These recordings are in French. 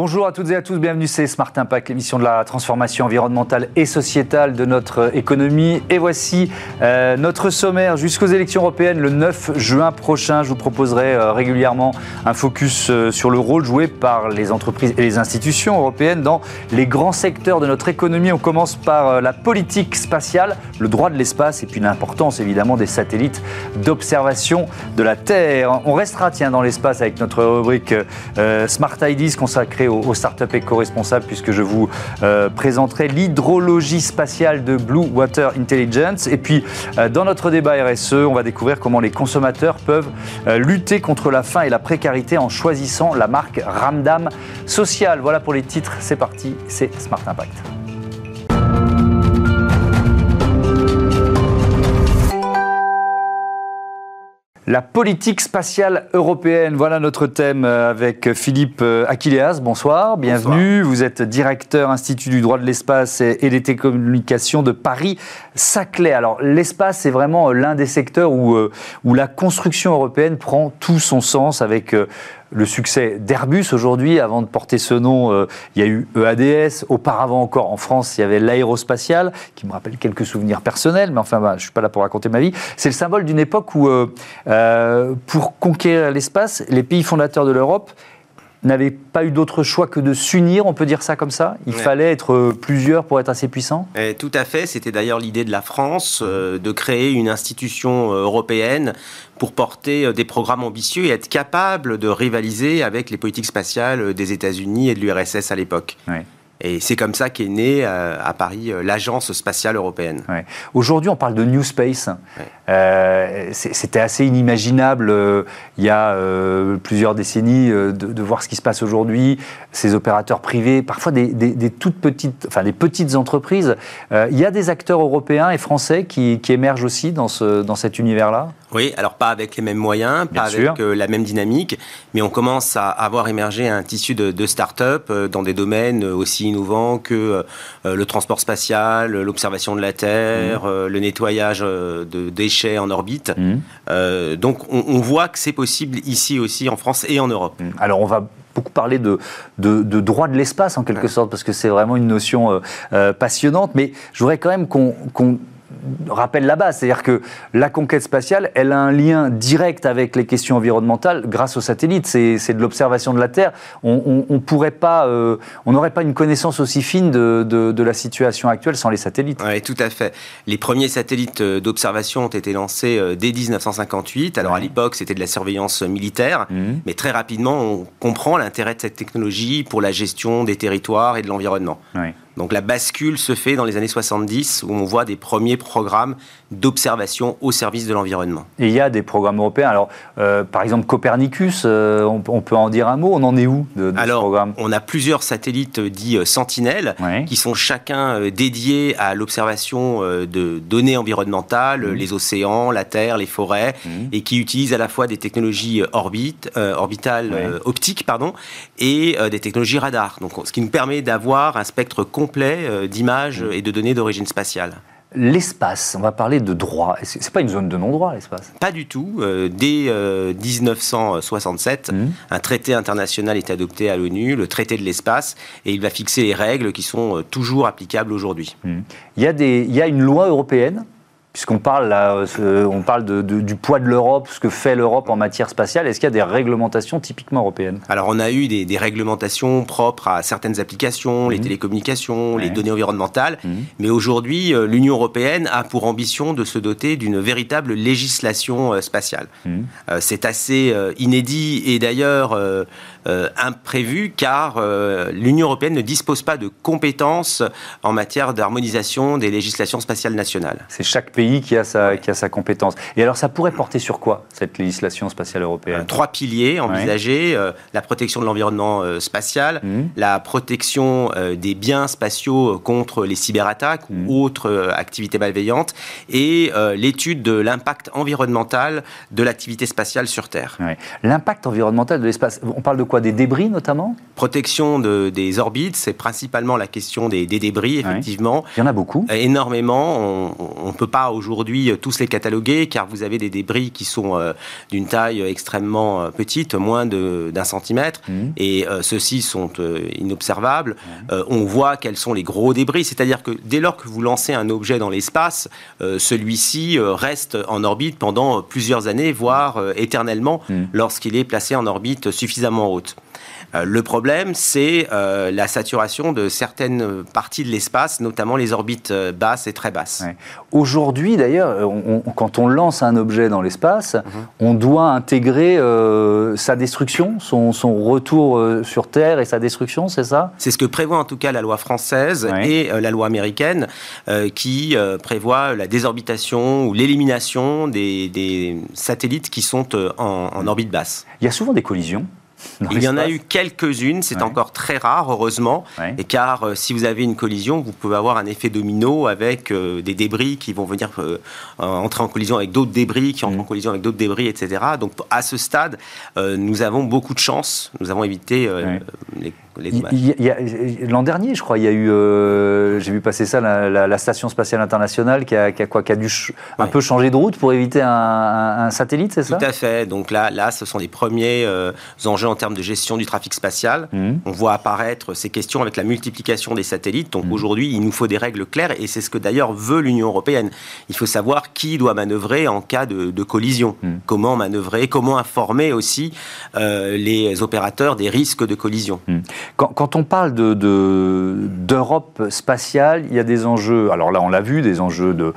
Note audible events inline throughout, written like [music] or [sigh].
Bonjour à toutes et à tous, bienvenue, c'est Smart Impact, l'émission de la transformation environnementale et sociétale de notre économie. Et voici euh, notre sommaire jusqu'aux élections européennes le 9 juin prochain. Je vous proposerai euh, régulièrement un focus euh, sur le rôle joué par les entreprises et les institutions européennes dans les grands secteurs de notre économie. On commence par la politique spatiale, le droit de l'espace et puis l'importance évidemment des satellites d'observation de la Terre. On restera tiens dans l'espace avec notre rubrique Smart Ideas consacrée aux, startups éco-responsables puisque je vous euh, présenterai l'hydrologie spatiale de Blue Water Intelligence. Et puis, euh, dans notre débat RSE, on va découvrir comment les consommateurs peuvent euh, lutter contre la faim et la précarité en choisissant la marque Ramdam Social. Voilà pour les titres, c'est parti, c'est Smart Impact. La politique spatiale européenne, voilà notre thème euh, avec Philippe euh, Aquileas. Bonsoir, bienvenue. Vous êtes directeur Institut du droit de l'espace et des télécommunications de Paris-Saclay. Alors l'espace, c'est vraiment l'un des secteurs où, euh, où la construction européenne prend tout son sens avec le succès d'Airbus aujourd'hui. Avant de porter ce nom, euh, il y a eu EADS. Auparavant encore, en France, il y avait l'aérospatial, qui me rappelle quelques souvenirs personnels, mais enfin, bah, je ne suis pas là pour raconter ma vie. C'est le symbole d'une époque où, euh, euh, pour conquérir l'espace, les pays fondateurs de l'Europe n'avait pas eu d'autre choix que de s'unir, on peut dire ça comme ça. Il fallait être plusieurs pour être assez puissant. Et Tout à fait, c'était d'ailleurs l'idée de la France euh, de créer une institution euh, européenne pour porter euh, des programmes ambitieux et être capable de rivaliser avec les politiques spatiales des États-Unis et de l'URSS à l'époque. Et c'est comme ça qu'est née à Paris l'Agence spatiale européenne. Aujourd'hui, on parle de New Space. Euh, c'était assez inimaginable euh, il y a euh, plusieurs décennies de, voir ce qui se passe aujourd'hui. Ces opérateurs privés, parfois des, toutes petites, enfin des petites entreprises. il y a des acteurs européens et français qui, émergent aussi dans, ce, dans cet univers-là? Oui, alors pas avec les mêmes moyens, pas avec la même dynamique, mais on commence à avoir émergé un tissu de, de start-up dans des domaines aussi innovants que le transport spatial, l'observation de la Terre, mmh. le nettoyage de déchets en orbite. Mmh. Euh, donc on, voit que c'est possible ici aussi en France et en Europe. Mmh. Alors on va beaucoup parler de, de, droit de l'espace en quelque sorte, parce que c'est vraiment une notion euh, euh, passionnante, mais je voudrais quand même qu'on rappelle la base, c'est-à-dire que la conquête spatiale, elle a un lien direct avec les questions environnementales grâce aux satellites. C'est de l'observation de la Terre. On, pourrait pas, euh, on n'aurait pas une connaissance aussi fine de, de, la situation actuelle sans les satellites. Oui, tout à fait. Les premiers satellites euh, d'observation ont été lancés euh, dès 1958. Alors à l'époque, c'était de la surveillance militaire, mmh. mais très rapidement, on comprend l'intérêt de cette technologie pour la gestion des territoires et de l'environnement. Oui. Donc la bascule se fait dans les années 70 où on voit des premiers programmes d'observation au service de l'environnement. Et il y a des programmes européens. Alors, euh, par exemple, Copernicus, euh, on, peut en dire un mot. On en est où de, de Alors, ce programme? on a plusieurs satellites dits euh, Sentinelles qui sont chacun dédiés à l'observation de données environnementales, mmh. les océans, la terre, les forêts, mmh. et qui utilisent à la fois des technologies orbite, orbitales, optiques, pardon, et des technologies radar. Donc, ce qui nous permet d'avoir un spectre complet d'images mmh. et de données d'origine spatiale. L'espace, on va parler de droit. C'est pas une zone de non-droit, l'espace Pas du tout. Euh, dès 1967, euh, mmh. un traité international est adopté à l'ONU, le traité de l'espace, et il va fixer les règles qui sont euh, toujours applicables aujourd'hui. Mmh. Il, il y a une loi européenne puisqu'on parle, là, on parle du poids de l'Europe, ce que fait l'Europe en matière spatiale, est-ce qu'il y a des réglementations typiquement européennes? Alors on a eu des, réglementations propres à certaines applications, les mhm. télécommunications, les données environnementales, mhm. mais aujourd'hui euh, l'Union européenne a pour ambition de se doter d'une véritable législation euh, spatiale. Euh, c'est assez inédit et d'ailleurs imprévu car l'Union européenne ne dispose pas de compétences en matière d'harmonisation des législations spatiales nationales. C'est chaque pays qui a, sa, qui a sa compétence. Et alors, ça pourrait porter sur quoi, cette législation spatiale européenne? Euh, Trois piliers envisagés. Euh, la protection de l'environnement euh, spatial, mmh. la protection des biens spatiaux contre les cyberattaques ou mmh. autres activités malveillantes, et l'étude de l'impact environnemental de l'activité spatiale sur Terre. L'impact environnemental de l'espace, on parle de quoi? Des débris notamment? Protection de, des orbites, c'est principalement la question des, débris, effectivement. Il y en a beaucoup. Énormément. On ne peut pas pas aujourd'hui tous les cataloguer car vous avez des débris qui sont d'une taille extrêmement petite, moins d'un centimètre, mmh. et ceux-ci sont inobservables. on voit quels sont les gros débris, c'est-à-dire que dès lors que vous lancez un objet dans l'espace, celui-ci reste en orbite pendant plusieurs années, voire éternellement, mmh. lorsqu'il est placé en orbite suffisamment haute. Euh, le problème, c'est euh, la saturation de certaines parties de l'espace, notamment les orbites euh, basses et très basses. Aujourd'hui, d'ailleurs, quand on lance un objet dans l'espace, mhm. on doit intégrer sa destruction, son, retour sur Terre et sa destruction, c'est ça? C'est ce que prévoit en tout cas la loi française et la loi américaine, qui prévoit la désorbitation ou l'élimination des, satellites qui sont en orbite basse. Il y a souvent des collisions il y en a eu quelques-unes, c'est encore très rare, heureusement, et car euh, si vous avez une collision, vous pouvez avoir un effet domino avec euh, des débris qui vont venir euh, entrer en collision avec d'autres débris, qui entrent mm. en collision avec d'autres débris, etc. Donc à ce stade, nous avons beaucoup de chance, nous avons évité les L'an dernier, je crois, il y a eu, euh, j'ai vu passer ça, la, station spatiale internationale qui a, quoi, qui a dû un peu changer de route pour éviter un, satellite, c'est ça? Tout à fait. Donc là, là, ce sont les premiers euh, enjeux en termes de gestion du trafic spatial. Mmh. On voit apparaître ces questions avec la multiplication des satellites. Donc mmh. aujourd'hui, il nous faut des règles claires et c'est ce que d'ailleurs veut l'Union européenne. Il faut savoir qui doit manœuvrer en cas de, collision. Mmh. Comment manœuvrer, comment informer aussi euh, les opérateurs des risques de collision. Quand, on parle d'Europe de, spatiale, il y a des enjeux, alors là on l'a vu, des enjeux de,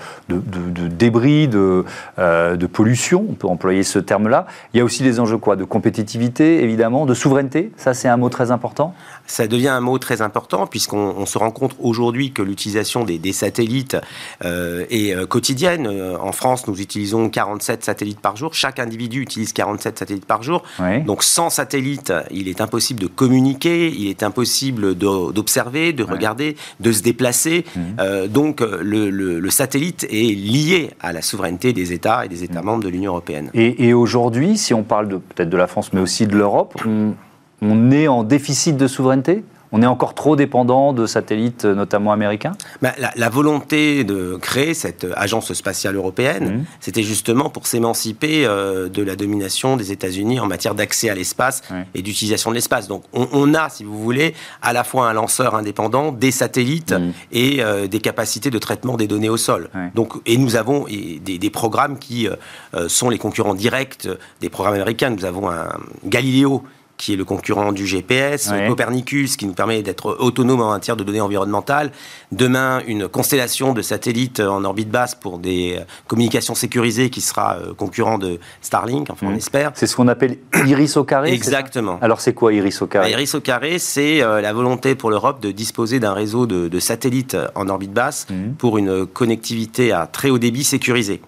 débris, euh, de, pollution, on peut employer ce terme-là. Il y a aussi des enjeux De compétitivité, évidemment, de souveraineté, ça c'est un mot très important? Ça devient un mot très important puisqu'on se rend compte aujourd'hui que l'utilisation des, satellites euh, est euh, quotidienne. En France, nous utilisons 47 satellites par jour. Chaque individu utilise 47 satellites par jour. Donc sans satellites, il est impossible de communiquer, il est impossible d'observer, de, regarder, de se déplacer. Mmh. Euh, donc le, satellite est lié à la souveraineté des États et des États mmh. membres de l'Union européenne. Et, aujourd'hui, si on parle peut-être de la France, mais aussi de l'Europe, on est en déficit de souveraineté? On est encore trop dépendant de satellites, notamment américains? Bah, la, volonté de créer cette agence spatiale européenne, mmh. c'était justement pour s'émanciper euh, de la domination des États-Unis en matière d'accès à l'espace et d'utilisation de l'espace. Donc on, a, si vous voulez, à la fois un lanceur indépendant, des satellites mmh. et euh, des capacités de traitement des données au sol. Donc, et nous avons des, programmes qui euh, sont les concurrents directs des programmes américains. Nous avons un Galileo qui est le concurrent du GPS, Copernicus, qui nous permet d'être autonome en matière de données environnementales. Demain, une constellation de satellites en orbite basse pour des communications sécurisées qui sera euh, concurrent de Starlink, enfin on mmh. espère. C'est ce qu'on appelle Iris au carré Exactement. Alors c'est quoi Iris au carré? Bah, Iris au carré, c'est euh, la volonté pour l'Europe de disposer d'un réseau de, satellites en orbite basse mmh. pour une connectivité à très haut débit sécurisée.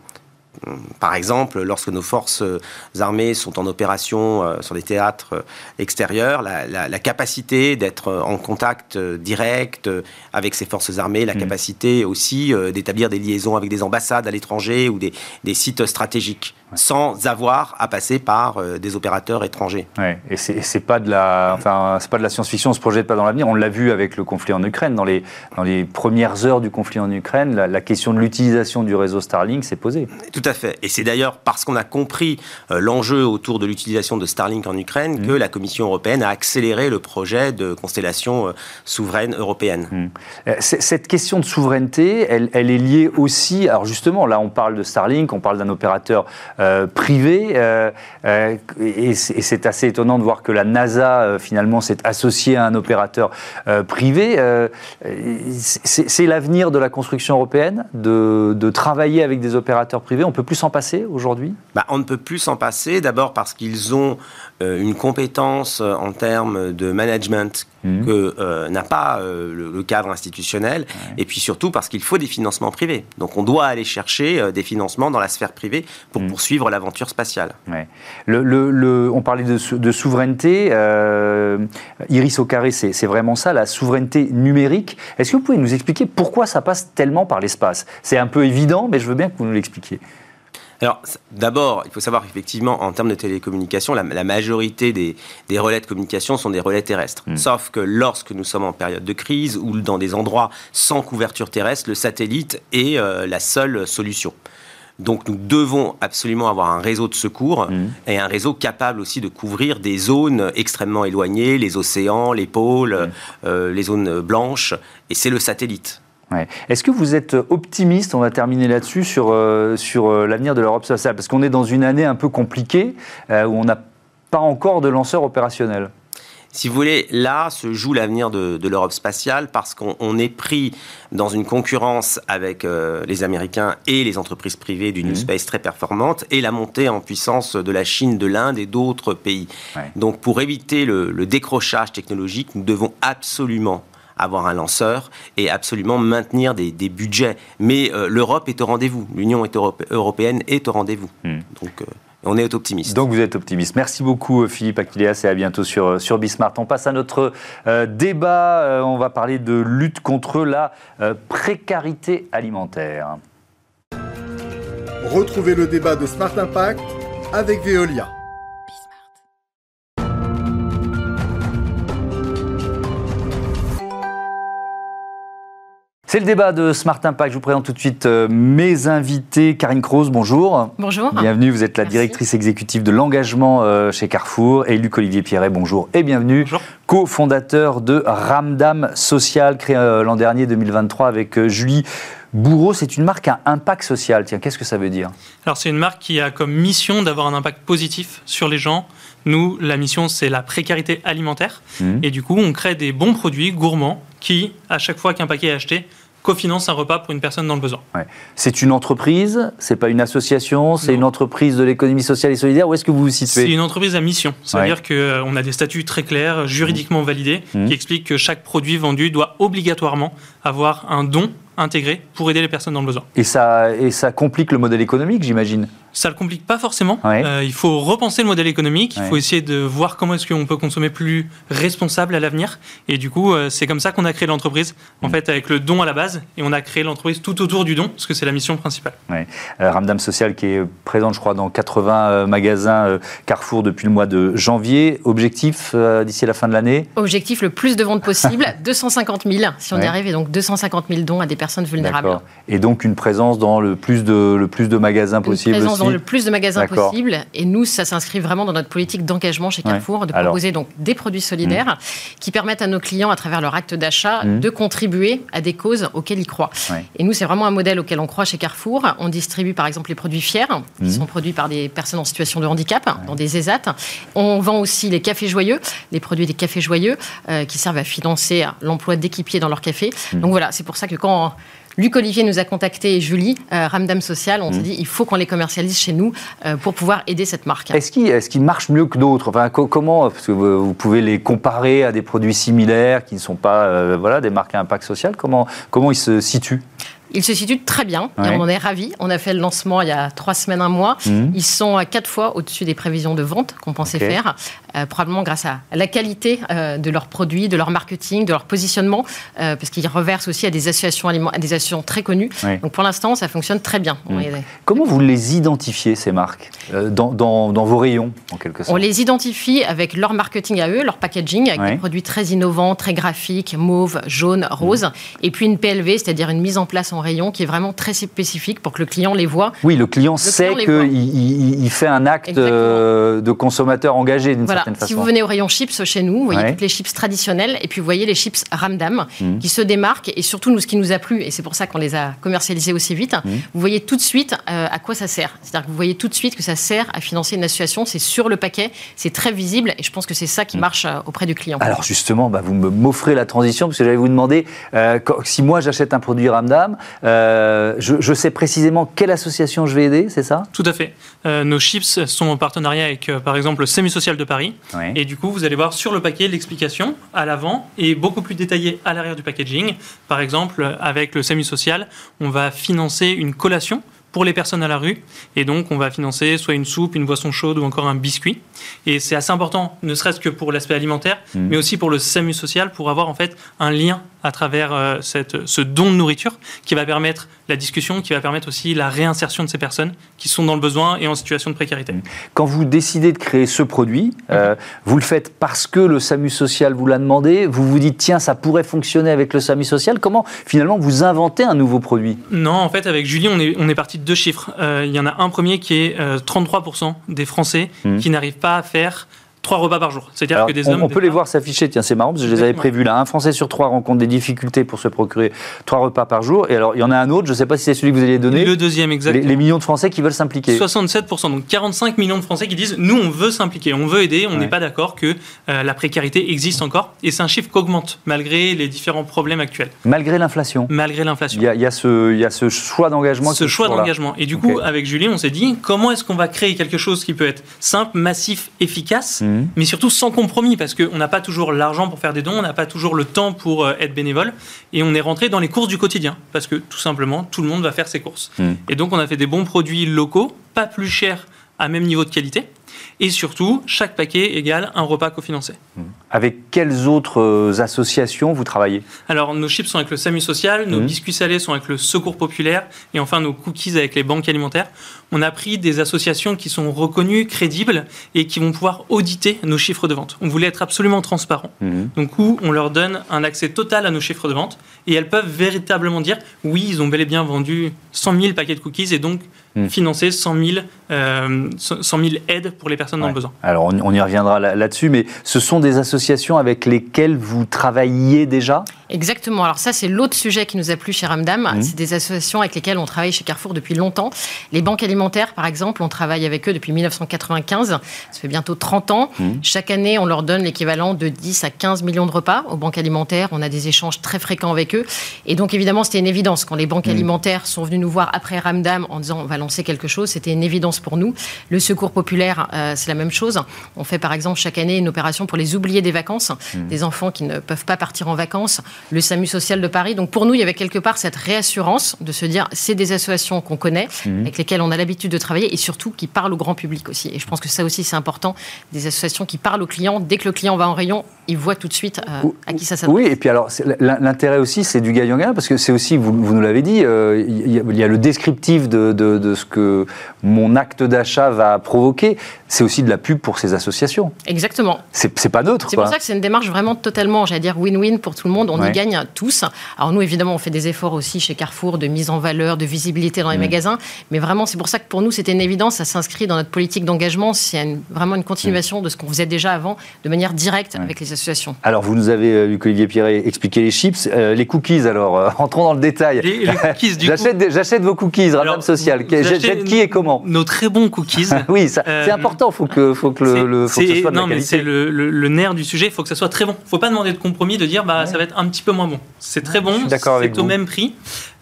Par exemple, lorsque nos forces armées sont en opération euh, sur des théâtres euh, extérieurs, la, capacité d'être en contact euh, direct avec ces forces armées, la mmh. capacité aussi d'établir des liaisons avec des ambassades à l'étranger ou des sites stratégiques sans avoir à passer par euh, des opérateurs étrangers. Ouais. Et c'est pas de la, enfin, c'est pas de la science-fiction, on se projette pas dans l'avenir. On l'a vu avec le conflit en Ukraine. Dans les, dans les premières heures du conflit en Ukraine, la, question de l'utilisation du réseau Starlink s'est posée. Tout à fait. Et c'est d'ailleurs parce qu'on a compris euh, l'enjeu autour de l'utilisation de Starlink en Ukraine mmh. que la Commission européenne a accéléré le projet de constellation euh, souveraine européenne. Mmh. Cette question de souveraineté, elle, elle, est liée aussi. Alors justement, là, on parle de Starlink, on parle d'un opérateur euh, privé. Euh, euh, et c'est assez étonnant de voir que la NASA, finalement, s'est associée à un opérateur privé. c'est l'avenir de la construction européenne, de, travailler avec des opérateurs privés. On ne peut plus s'en passer aujourd'hui? Bah, On ne peut plus s'en passer, d'abord parce qu'ils ont une compétence en termes de management Mmh. que euh, n'a pas euh, le, cadre institutionnel, et puis surtout parce qu'il faut des financements privés. Donc on doit aller chercher euh, des financements dans la sphère privée pour mmh. poursuivre l'aventure spatiale. Le, on parlait de, souveraineté, Iris au carré, c'est vraiment ça, la souveraineté numérique. Est-ce que vous pouvez nous expliquer pourquoi ça passe tellement par l'espace? C'est un peu évident, mais je veux bien que vous nous l'expliquiez. Alors, d'abord, il faut savoir qu'effectivement, en termes de télécommunications, la, majorité des, relais de communication sont des relais terrestres. Hmm. Sauf que lorsque nous sommes en période de crise ou dans des endroits sans couverture terrestre, le satellite est euh, la seule solution. Donc nous devons absolument avoir un réseau de secours hmm. et un réseau capable aussi de couvrir des zones extrêmement éloignées, les océans, les pôles, hmm. euh, les zones blanches, et c'est le satellite. Est-ce que vous êtes optimiste, on va terminer là-dessus, sur, euh, sur euh, l'avenir de l'Europe spatiale Parce qu'on est dans une année un peu compliquée euh, où on n'a pas encore de lanceur opérationnel. Si vous voulez, là se joue l'avenir de, l'Europe spatiale parce qu'on est pris dans une concurrence avec les Américains et les entreprises privées du New mmh. Space très performantes et la montée en puissance de la Chine, de l'Inde et d'autres pays. Donc pour éviter le décrochage technologique, nous devons absolument avoir un lanceur et absolument maintenir des, budgets. Mais euh, l'Europe est au rendez-vous, l'Union européenne est au rendez-vous. Hmm. Donc euh, on est optimiste. Donc vous êtes optimiste. Merci beaucoup Philippe Aquilias et à bientôt sur, sur Bismart. On passe à notre euh, débat. on va parler de lutte contre la précarité alimentaire. Retrouvez le débat de Smart Impact avec Veolia. C'est le débat de Smart Impact. Je vous présente tout de suite euh, mes invités. Karine Kroos, bonjour. Bonjour. Bienvenue, vous êtes la directrice exécutive de l'engagement euh, chez Carrefour. Et Luc Olivier Pierret, bonjour et bienvenue. Bonjour. Co-fondateur de Ramdam Social, créé euh, l'an dernier 2023 avec Julie. Bourreau, c'est une marque à impact social. Tiens, qu'est-ce que ça veut dire? Alors, c'est une marque qui a comme mission d'avoir un impact positif sur les gens. Nous, la mission, c'est la précarité alimentaire. Mmh. Et du coup, on crée des bons produits gourmands qui, à chaque fois qu'un paquet est acheté, cofinance un repas pour une personne dans le besoin. C'est une entreprise, c'est pas une association, c'est une entreprise de l'économie sociale et solidaire. Où est-ce que vous vous situez? C'est une entreprise à mission. C'est-à-dire qu'on euh, a des statuts très clairs, juridiquement mmh. validés, mmh. qui expliquent que chaque produit vendu doit obligatoirement avoir un don intégré pour aider les personnes dans le besoin. Et ça, et ça complique le modèle économique, j'imagine ça ne le complique pas forcément. Euh, il faut repenser le modèle économique, il faut essayer de voir comment est-ce qu'on peut consommer plus responsable à l'avenir. Et du coup, euh, c'est comme ça qu'on a créé l'entreprise, en mm. fait, avec le don à la base, et on a créé l'entreprise tout autour du don, parce que c'est la mission principale. Euh, Ramdam Social qui est présente, je crois, dans 80 magasins Carrefour depuis le mois de janvier. Objectif d'ici la fin de l'année? Objectif le plus de ventes possible, [laughs] 250 000 si on y arrive, et donc 250 000 dons à des personnes vulnérables. Et donc une présence dans le plus de, le plus de magasins possible dans le plus de magasins possible. Et nous, ça s'inscrit vraiment dans notre politique d'engagement chez Carrefour, de proposer donc des produits solidaires mmh. qui permettent à nos clients, à travers leur acte d'achat, mmh. de contribuer à des causes auxquelles ils croient. Et nous, c'est vraiment un modèle auquel on croit chez Carrefour. On distribue par exemple les produits fiers, qui mmh. sont produits par des personnes en situation de handicap, dans des ESAT. On vend aussi les cafés joyeux, les produits des cafés joyeux, euh, qui servent à financer l'emploi d'équipiers dans leur café. Donc voilà, c'est pour ça que quand Luc Olivier nous a contacté et Julie, euh, Ramdam Social, on s'est mmh. dit il faut qu'on les commercialise chez nous euh, pour pouvoir aider cette marque. Est-ce qu'ils est marchent mieux que d'autres? Enfin, Comment Parce que vous, pouvez les comparer à des produits similaires qui ne sont pas euh, voilà, des marques à impact social. Comment, comment ils se situent? Ils se situent très bien et on en est ravis. On a fait le lancement il y a trois semaines, un mois. Mmh. Ils sont à quatre fois au-dessus des prévisions de vente qu'on pensait faire, euh, probablement grâce à la qualité euh, de leurs produits, de leur marketing, de leur positionnement, euh, parce qu'ils reversent aussi à des associations, à des associations très connues. Donc pour l'instant, ça fonctionne très bien. Mmh. Comment vous les identifiez, ces marques, dans, dans, vos rayons, en quelque sorte? On les identifie avec leur marketing à eux, leur packaging, avec des produits très innovants, très graphiques, mauve, jaune, rose, mmh. et puis une PLV, c'est-à-dire une mise en place en rayon qui est vraiment très spécifique pour que le client les voit. Oui, le client sait qu'il il, fait un acte euh, de consommateur engagé d'une certaine façon. Si vous venez au rayon chips chez nous, vous voyez toutes les chips traditionnelles et puis vous voyez les chips Ramdam mmh. qui se démarquent et surtout nous ce qui nous a plu et c'est pour ça qu'on les a commercialisés aussi vite. Mmh. Vous voyez tout de suite euh, à quoi ça sert. C'est-à-dire que vous voyez tout de suite que ça sert à financer une association. C'est sur le paquet, c'est très visible et je pense que c'est ça qui mmh. marche euh, auprès du client. Alors justement, bah, vous m'offrez la transition parce que j'allais vous demander si moi j'achète un produit Ramdam. Euh, je, sais précisément quelle association je vais aider, c'est ça? Tout à fait. Euh, nos chips sont en partenariat avec, euh, par exemple, le Semi-Social de Paris. Et du coup, vous allez voir sur le paquet l'explication à l'avant et beaucoup plus détaillée à l'arrière du packaging. Par exemple, avec le Semi-Social, on va financer une collation pour les personnes à la rue. Et donc, on va financer soit une soupe, une boisson chaude ou encore un biscuit. Et c'est assez important, ne serait-ce que pour l'aspect alimentaire, mmh. mais aussi pour le SAMU social, pour avoir en fait un lien à travers euh, cette, ce don de nourriture qui va permettre la discussion, qui va permettre aussi la réinsertion de ces personnes qui sont dans le besoin et en situation de précarité. Quand vous décidez de créer ce produit, euh, vous le faites parce que le SAMU social vous l'a demandé, vous vous dites tiens ça pourrait fonctionner avec le SAMU social, comment finalement vous inventez un nouveau produit? Non, en fait avec Julie on est, on est parti de deux chiffres. Euh, il y en a un premier qui est 33% des Français mmh. qui n'arrivent pas à faire trois repas par jour. C'est-à-dire que des on, hommes. On peut les voir s'afficher, tiens, c'est marrant, parce que je les avais prévus là. Un Français sur trois rencontre des difficultés pour se procurer trois repas par jour. Et alors, il y en a un autre, je ne sais pas si c'est celui que vous alliez donner. Le deuxième, exactement. Les, millions de Français qui veulent s'impliquer. 67%, donc 45 millions de Français qui disent nous, on veut s'impliquer, on veut aider, on n'est pas d'accord que euh, la précarité existe encore. Et c'est un chiffre qui augmente, malgré les différents problèmes actuels. Malgré l'inflation Malgré l'inflation. Il y, a, ce, y a ce choix d'engagement. Ce choix d'engagement. Et du coup, avec Julie, on s'est dit comment est-ce qu'on va créer quelque chose qui peut être simple, massif, efficace, mmh. mais surtout sans compromis parce qu'on n'a pas toujours l'argent pour faire des dons, on n'a pas toujours le temps pour euh, être bénévole et on est rentré dans les courses du quotidien parce que tout simplement tout le monde va faire ses courses. Mmh. Et donc on a fait des bons produits locaux, pas plus chers à même niveau de qualité et surtout, chaque paquet égale un repas cofinancé. Avec quelles autres euh, associations vous travaillez? Alors, nos chips sont avec le SAMU social, nos mmh. biscuits salés sont avec le Secours populaire, et enfin nos cookies avec les banques alimentaires. On a pris des associations qui sont reconnues, crédibles, et qui vont pouvoir auditer nos chiffres de vente. On voulait être absolument transparent. Mmh. Donc, où on leur donne un accès total à nos chiffres de vente, et elles peuvent véritablement dire, oui, ils ont bel et bien vendu 100 000 paquets de cookies, et donc mmh. financer 100 000, 100 000 aides pour les personnes dans le besoin. Alors on, y reviendra là-dessus, mais ce sont des associations avec lesquelles vous travaillez déjà? Exactement. Alors ça, c'est l'autre sujet qui nous a plu chez Ramdam. Mmh. C'est des associations avec lesquelles on travaille chez Carrefour depuis longtemps. Les banques alimentaires, par exemple, on travaille avec eux depuis 1995. Ça fait bientôt 30 ans. Mmh. Chaque année, on leur donne l'équivalent de 10 à 15 millions de repas aux banques alimentaires. On a des échanges très fréquents avec eux. Et donc, évidemment, c'était une évidence. Quand les banques mmh. alimentaires sont venues nous voir après Ramdam en disant on va lancer quelque chose, c'était une évidence pour nous. Le secours populaire, euh, c'est la même chose. On fait, par exemple, chaque année une opération pour les oubliés des vacances, des enfants qui ne peuvent pas partir en vacances le SAMU social de Paris. Donc pour nous, il y avait quelque part cette réassurance de se dire c'est des associations qu'on connaît, mhm. avec lesquelles on a l'habitude de travailler et surtout qui parlent au grand public aussi. Et je pense que ça aussi c'est important, des associations qui parlent aux clients. Dès que le client va en rayon, il voit tout de suite euh, à qui ça s'adresse. Oui, et puis alors l'intérêt aussi c'est du gagnant-gagnant parce que c'est aussi, vous, nous l'avez dit, euh, il, y a, le descriptif de, de ce que mon acte d'achat va provoquer. C'est aussi de la pub pour ces associations. Exactement. C'est pas neutre. C'est pour ça que c'est une démarche vraiment totalement, j'allais dire, win-win pour tout le monde. On y gagne tous. Alors nous, évidemment, on fait des efforts aussi chez Carrefour de mise en valeur, de visibilité dans les magasins. Mais vraiment, c'est pour ça que pour nous, c'était une évidence. Ça s'inscrit dans notre politique d'engagement. C'est vraiment une continuation de ce qu'on faisait déjà avant, de manière directe avec les associations. Alors, vous nous avez, euh, Luc Olivier Pierret, expliqué les chips. Euh, les cookies, alors, euh, [laughs] entrons dans le détail. Les, cookies, du J'achète vos cookies, Radam Social. J'achète qui et comment Nos très bons cookies. [laughs] oui, c'est important. Il faut que, faut que, le, faut que ce soit de non, mais c'est le, le, nerf du sujet. Il faut que ça soit très bon. Il ne faut pas demander de compromis, de dire bah, ça va être un petit peu moins bon. C'est très bon, c'est au même prix.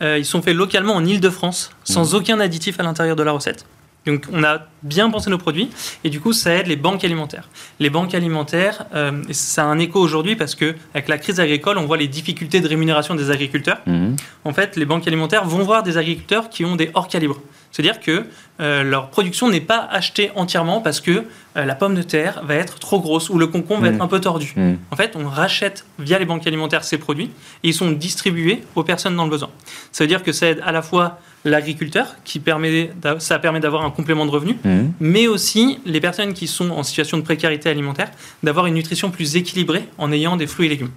Euh, ils sont faits localement en Ile-de-France, sans mmh. aucun additif à l'intérieur de la recette. Donc on a bien pensé nos produits et du coup ça aide les banques alimentaires. Les banques alimentaires, euh, ça a un écho aujourd'hui parce que avec la crise agricole, on voit les difficultés de rémunération des agriculteurs. Mmh. En fait, les banques alimentaires vont voir des agriculteurs qui ont des hors calibres. C'est-à-dire que euh, leur production n'est pas achetée entièrement parce que euh, la pomme de terre va être trop grosse ou le concombre va être mmh. un peu tordu. Mmh. En fait, on rachète via les banques alimentaires ces produits et ils sont distribués aux personnes dans le besoin. Ça veut dire que ça aide à la fois l'agriculteur, qui permet, ça permet d'avoir un complément de revenu, mmh. mais aussi les personnes qui sont en situation de précarité alimentaire, d'avoir une nutrition plus équilibrée en ayant des fruits et légumes.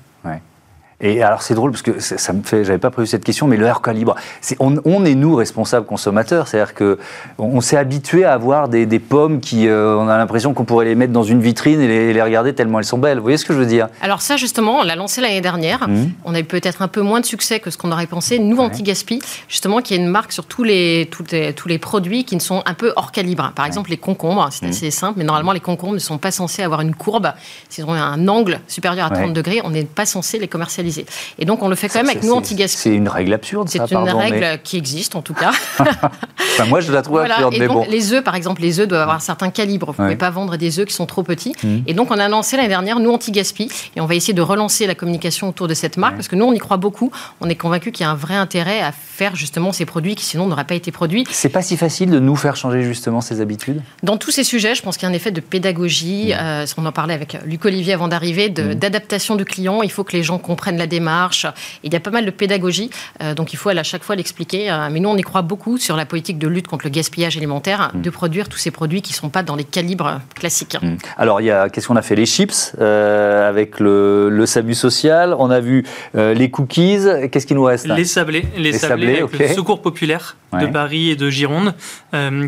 Et alors c'est drôle parce que ça me fait, j'avais pas prévu cette question, mais le air calibre, on, est nous responsables consommateurs, c'est-à-dire que on, s'est habitué à avoir des, pommes qui, euh, on a l'impression qu'on pourrait les mettre dans une vitrine et les, regarder tellement elles sont belles. Vous voyez ce que je veux dire? Alors ça justement, on l'a lancé l'année dernière. Mmh. On a eu peut-être un peu moins de succès que ce qu'on aurait pensé. Nous, Anti-Gaspi, justement, qui est une marque sur tous les, tous les, tous les produits qui ne sont un peu hors calibre. Par exemple, les concombres, c'est mmh. assez simple, mais normalement les concombres ne sont pas censés avoir une courbe. S'ils ont un angle supérieur à 30 degrés, on n'est pas censé les commercialiser commercialisé. Et donc on le fait quand même avec nous anti-gaspi. C'est une règle absurde. C'est une règle qui existe en tout cas. [laughs] enfin, moi je la trouve absurde. Et mais donc les œufs, par exemple, les œufs doivent avoir un certain calibre. Vous ne pouvez pas vendre des œufs qui sont trop petits. Mmh. Et donc on a lancé l'année dernière nous anti-gaspi et on va essayer de relancer la communication autour de cette marque parce que nous on y croit beaucoup. On est convaincu qu'il y a un vrai intérêt à faire justement ces produits qui sinon n'auraient pas été produits. C'est pas si facile de nous faire changer justement ces habitudes? Dans tous ces sujets, je pense qu'il y a un effet de pédagogie. Mmh. Euh, on en parlait avec Luc Olivier avant d'arriver, mmh. d'adaptation du client. Il faut que les gens comprennent la démarche. Il y a pas mal de pédagogie, euh, donc il faut à chaque fois l'expliquer. Euh, mais nous, on y croit beaucoup sur la politique de lutte contre le gaspillage alimentaire, mmh. de produire tous ces produits qui ne sont pas dans les calibres classiques. Alors, il y a, qu'est-ce qu'on a fait? Les chips avec le, le SAMU social. On a vu les cookies. Qu'est-ce qui nous reste Les sablés. Les, sablés, avec le Secours populaire de Paris et de Gironde,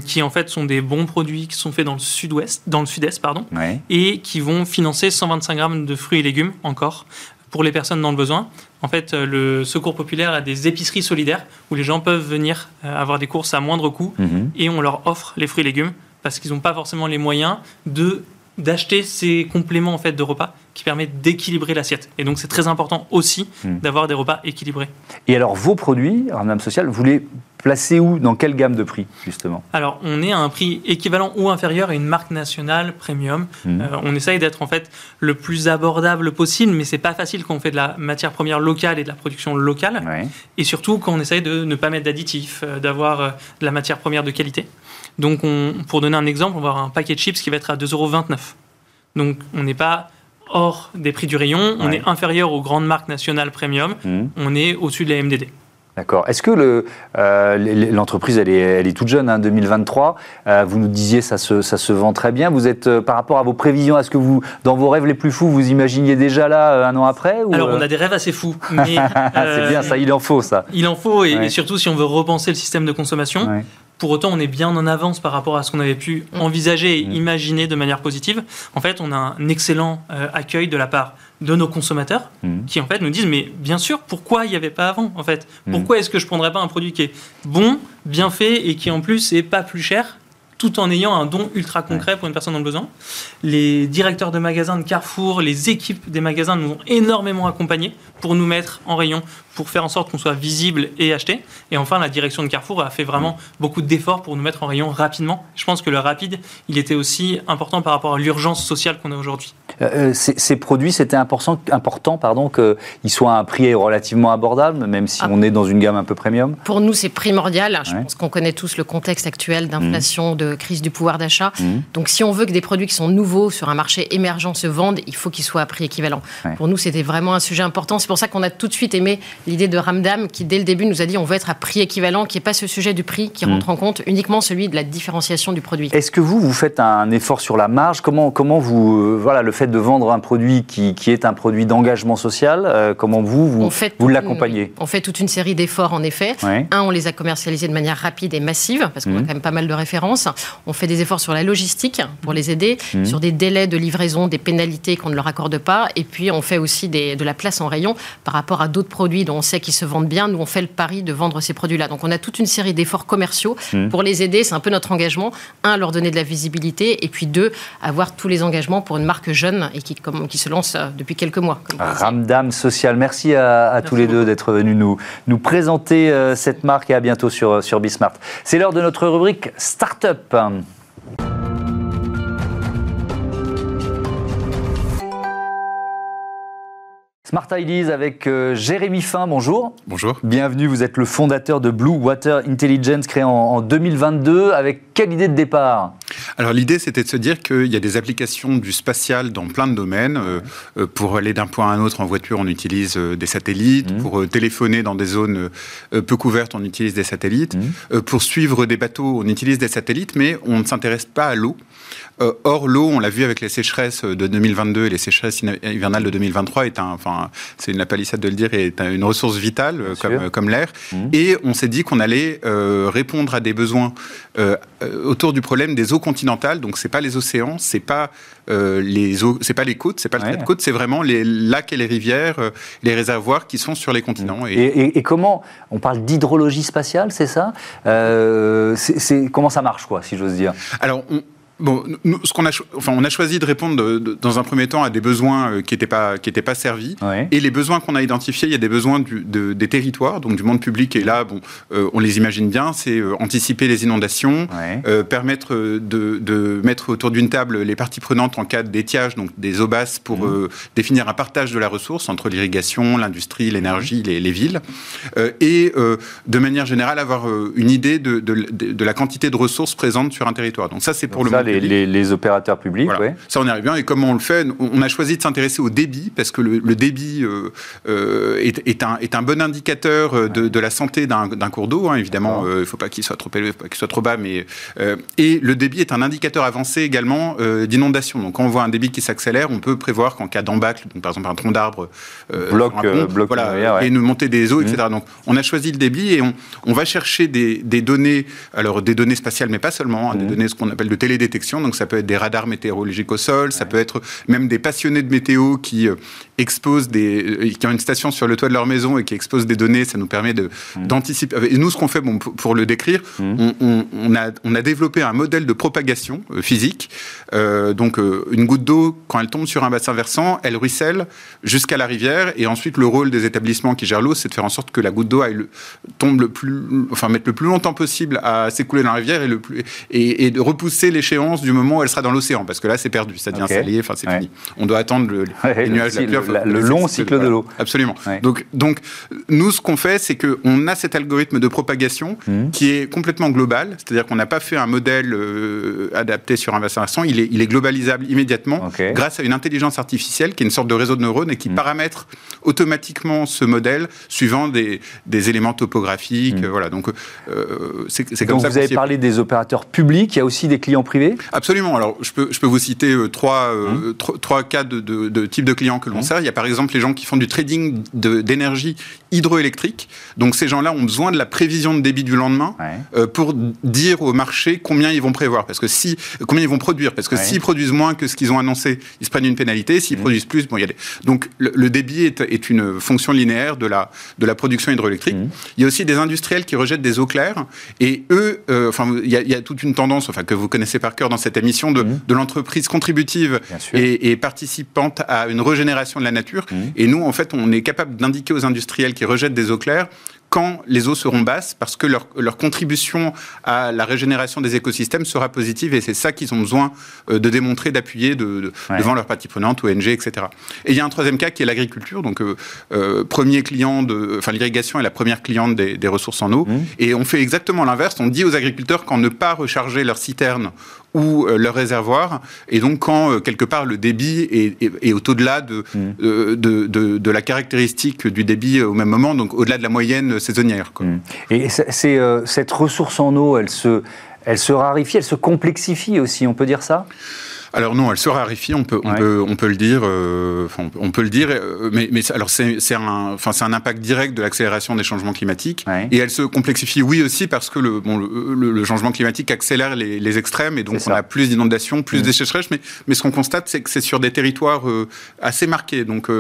qui en fait sont des bons produits qui sont faits dans le sud-ouest, dans le sud-est, pardon, et qui vont financer 125 grammes de fruits et légumes encore pour les personnes dans le besoin. En fait, euh, le Secours populaire a des épiceries solidaires où les gens peuvent venir euh, avoir des courses à moindre coût mhm. et on leur offre les fruits et légumes parce qu'ils n'ont pas forcément les moyens de d'acheter ces compléments en fait de repas qui permettent d'équilibrer l'assiette. Et donc c'est très important aussi mhm. d'avoir des repas équilibrés. Et alors vos produits, Ramdam Social, vous les placé où Dans quelle gamme de prix, justement? Alors, on est à un prix équivalent ou inférieur à une marque nationale premium. Mmh. Euh, on essaye d'être en fait le plus abordable possible, mais c'est pas facile quand on fait de la matière première locale et de la production locale. Et surtout quand on essaye de ne pas mettre d'additifs, euh, d'avoir euh, de la matière première de qualité. Donc, on, pour donner un exemple, on va avoir un paquet de chips qui va être à 2,29 euros. Donc, on n'est pas hors des prix du rayon, on est inférieur aux grandes marques nationales premium, mmh. on est au-dessus de la MDD. D'accord. Est-ce que euh, l'entreprise, elle, est, elle est toute jeune, hein, 2023. Euh, vous nous disiez ça se, ça se vend très bien. Vous êtes, euh, par rapport à vos prévisions, est-ce que vous, dans vos rêves les plus fous, vous imaginiez déjà là, un an après Alors, on a des rêves assez fous. [laughs] C'est bien, ça, il en faut, ça. Il en faut, et, surtout si on veut repenser le système de consommation. Pour autant, on est bien en avance par rapport à ce qu'on avait pu mm. envisager et mm. imaginer de manière positive. En fait, on a un excellent accueil de la part de nos consommateurs mm. qui en fait nous disent mais bien sûr pourquoi il n'y avait pas avant en fait? Pourquoi est-ce que je prendrais pas un produit qui est bon bien fait et qui en plus est pas plus cher? Tout en ayant un don ultra concret pour une personne dans le besoin. Les directeurs de magasins de Carrefour, les équipes des magasins nous ont énormément accompagnés pour nous mettre en rayon, pour faire en sorte qu'on soit visible et acheté. Et enfin, la direction de Carrefour a fait vraiment beaucoup d'efforts pour nous mettre en rayon rapidement. Je pense que le rapide, il était aussi important par rapport à l'urgence sociale qu'on a aujourd'hui. Euh, euh, ces, produits, c'était important, important pardon, qu'ils soient à un prix relativement abordable, même si ah. on est dans une gamme un peu premium Pour nous, c'est primordial. Je pense qu'on connaît tous le contexte actuel d'inflation, mmh. de crise du pouvoir d'achat. Mmh. Donc, si on veut que des produits qui sont nouveaux sur un marché émergent se vendent, il faut qu'ils soient à prix équivalent. Pour nous, c'était vraiment un sujet important. C'est pour ça qu'on a tout de suite aimé l'idée de Ramdam, qui dès le début nous a dit on veut être à prix équivalent, qui n'est pas ce sujet du prix qui mmh. rentre en compte, uniquement celui de la différenciation du produit. Est-ce que vous, vous faites un effort sur la marge? Comment, comment vous, euh, voilà, le fait de vendre un produit qui, qui est un produit d'engagement social, euh, comment vous, vous, vous l'accompagnez? On fait toute une série d'efforts, en effet. Un, on les a commercialisés de manière rapide et massive, parce qu'on a mmh. quand même pas mal de références. On fait des efforts sur la logistique pour les aider, mmh. sur des délais de livraison, des pénalités qu'on ne leur accorde pas. Et puis, on fait aussi des, de la place en rayon par rapport à d'autres produits dont on sait qu'ils se vendent bien. Nous, on fait le pari de vendre ces produits-là. Donc, on a toute une série d'efforts commerciaux mmh. pour les aider. C'est un peu notre engagement. Un, leur donner de la visibilité. Et puis, deux, avoir tous les engagements pour une marque jeune et qui, comme, qui se lance euh, depuis quelques mois. Ramdam Social, merci à, tous les deux d'être venus nous, nous présenter euh, cette marque et à bientôt sur, sur Bismart. C'est l'heure de notre rubrique Startup. Smart Ideas avec euh, Jérémy Fin, bonjour. Bonjour. Bienvenue, vous êtes le fondateur de Blue Water Intelligence créé en, 2022. Avec quelle idée de départ? Alors l'idée c'était de se dire qu'il y a des applications du spatial dans plein de domaines. Euh, euh, pour aller d'un point à un autre en voiture, on utilise des satellites. Mmh. Pour téléphoner dans des zones peu couvertes, on utilise des satellites. Mmh. pour suivre des bateaux, on utilise des satellites, mais on ne s'intéresse pas à l'eau. Euh, or, l'eau, on l'a vu avec les sécheresses de 2022 et les sécheresses hivernales de 2023, est un, enfin, c'est une palissade de le dire, est une ressource vitale euh, comme, comme l'air. Mmh. Et on s'est dit qu'on allait euh, répondre à des besoins autour du problème des eaux continentales. Donc, c'est pas les océans, c'est pas les eaux, c'est pas les côtes, c'est pas le trait de côte, c'est vraiment les lacs et les rivières, les réservoirs qui sont sur les continents. Mmh. Et, et, comment on parle d'hydrologie spatiale, c'est ça? C'est, Comment ça marche, quoi, si j'ose dire? Alors, on, Bon, nous, ce qu'on a, enfin, on a choisi de répondre dans un premier temps à des besoins euh, qui n'étaient pas, qui étaient pas servis. Et les besoins qu'on a identifiés, il y a des besoins du, des territoires, donc du monde public. Et là, bon, euh, on les imagine bien, c'est euh, anticiper les inondations, permettre de, de, mettre autour d'une table les parties prenantes en cas d'étiage, donc des OBAS, pour mmh. définir un partage de la ressource entre l'irrigation, l'industrie, l'énergie, les, les, villes. et de manière générale, avoir une idée de, de, la quantité de ressources présentes sur un territoire. Donc ça, c'est pour le les, opérateurs publics. Ça, on y arrive bien. Et comment on le fait? On a choisi de s'intéresser au débit, parce que le, débit euh, euh, est, un, est un bon indicateur euh, de, la santé d'un cours d'eau. Hein. Évidemment, il ne faut pas qu'il soit trop élevé, pas qu'il soit trop bas. Mais, et le débit est un indicateur avancé également d'inondation. Donc, quand on voit un débit qui s'accélère, on peut prévoir qu'en cas d'embâcle, par exemple un tronc d'arbre, bloc, bloc voilà, et nous monter des eaux, etc. Mmh. Donc, on a choisi le débit et on, on va chercher des, des, données, alors des données spatiales, mais pas seulement, hein, des mmh. données ce qu'on appelle de télédétection donc ça peut être des radars météorologiques au sol, ça peut être même des passionnés de météo qui euh, exposent des, euh, qui ont une station sur le toit de leur maison et qui exposent des données. Ça nous permet de mmh. d'anticiper. Et nous, ce qu'on fait, bon, pour, le décrire, mmh. on, a on a développé un modèle de propagation euh, physique. donc une goutte d'eau, quand elle tombe sur un bassin versant, elle ruisselle jusqu'à la rivière. Et ensuite, le rôle des établissements qui gèrent l'eau, c'est de faire en sorte que la goutte d'eau tombe le plus, enfin mettre le plus longtemps possible à s'écouler dans la rivière et le plus et de repousser l'échéance du moment où elle sera dans l'océan, parce que là, c'est perdu, ça devient salé, enfin, c'est fini. On doit attendre le, les nuages de la le, long cycle de l'eau. Absolument. Donc, donc, nous, ce qu'on fait, c'est qu'on a cet algorithme de propagation mmh. qui est complètement global, c'est-à-dire qu'on n'a pas fait un modèle euh, adapté sur un bassin versant, il est, il est globalisable immédiatement grâce à une intelligence artificielle qui est une sorte de réseau de neurones et qui mmh. paramètre automatiquement ce modèle suivant des, des éléments topographiques. Mmh. Voilà, donc euh, c'est comme ça. Vous avez parlé des opérateurs publics, il y a aussi des clients privés? Absolument. Alors, je peux, je peux vous citer euh, trois, euh, trois cas de, de, types de clients que l'on mmh. Il y a par exemple les gens qui font du trading d'énergie hydroélectrique. Donc, ces gens-là ont besoin de la prévision de débit du lendemain euh, pour dire au marché combien ils vont prévoir. Parce que si, combien ils vont produire. Parce que s'ils produisent moins que ce qu'ils ont annoncé, ils se prennent une pénalité. S'ils mmh. produisent plus, bon, il y a des... Donc, le, débit est, est, une fonction linéaire de la, de la production hydroélectrique. Il y a aussi des industriels qui rejettent des eaux claires. Et eux, enfin, il y, a, il y, a, toute une tendance, enfin, que vous connaissez par cœur dans cette émission de, mmh. de l'entreprise contributive et, et, participante à une régénération de la nature. Mmh. Et nous, en fait, on est capable d'indiquer aux industriels qui rejettent des eaux claires quand les eaux seront basses, parce que leur, leur, contribution à la régénération des écosystèmes sera positive, et c'est ça qu'ils ont besoin euh, de démontrer, d'appuyer de, devant leurs parties prenantes, ONG, etc. Et il y a un troisième cas qui est l'agriculture, donc euh, euh, premier client de, enfin l'irrigation est la première cliente des, des ressources en eau, mmh. et on fait exactement l'inverse, on dit aux agriculteurs qu'en ne pas recharger leurs citernes ou leur réservoir. Et donc, quand quelque part le débit est, est, au-delà de, mmh. de, de, de, la caractéristique du débit au même moment, donc au-delà de la moyenne saisonnière. Quoi. Mmh. Et c'est, cette ressource en eau, elle se, elle se raréfie, elle se complexifie aussi, on peut dire ça? Alors non, elle se raréfie, on peut, on peut, on peut le dire, euh, on peut le dire, euh, mais, mais alors c'est un, enfin c'est un impact direct de l'accélération des changements climatiques, et elle se complexifie, oui aussi parce que le, bon, le, changement climatique accélère les, extrêmes, et donc on a plus d'inondations, plus mmh. de sécheresses, mais, mais ce qu'on constate, c'est que c'est sur des territoires euh, assez marqués, donc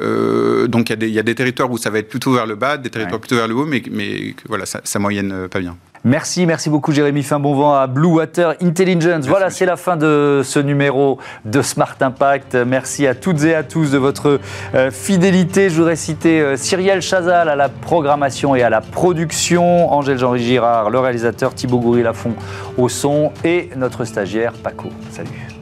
donc il y, y, a des territoires où ça va être plutôt vers le bas, des territoires plutôt vers le haut, mais, mais voilà, ça, ça moyenne pas bien. Merci, merci beaucoup Jérémy. Fin bon vent à Blue Water Intelligence. voilà, c'est la fin de ce numéro de Smart Impact. Merci à toutes et à tous de votre euh, fidélité. Je voudrais citer euh, Cyrielle Chazal à la programmation et à la production, Angèle Jean-Henri Girard, le réalisateur, Thibaut Goury-Lafont au son et notre stagiaire Paco. Salut.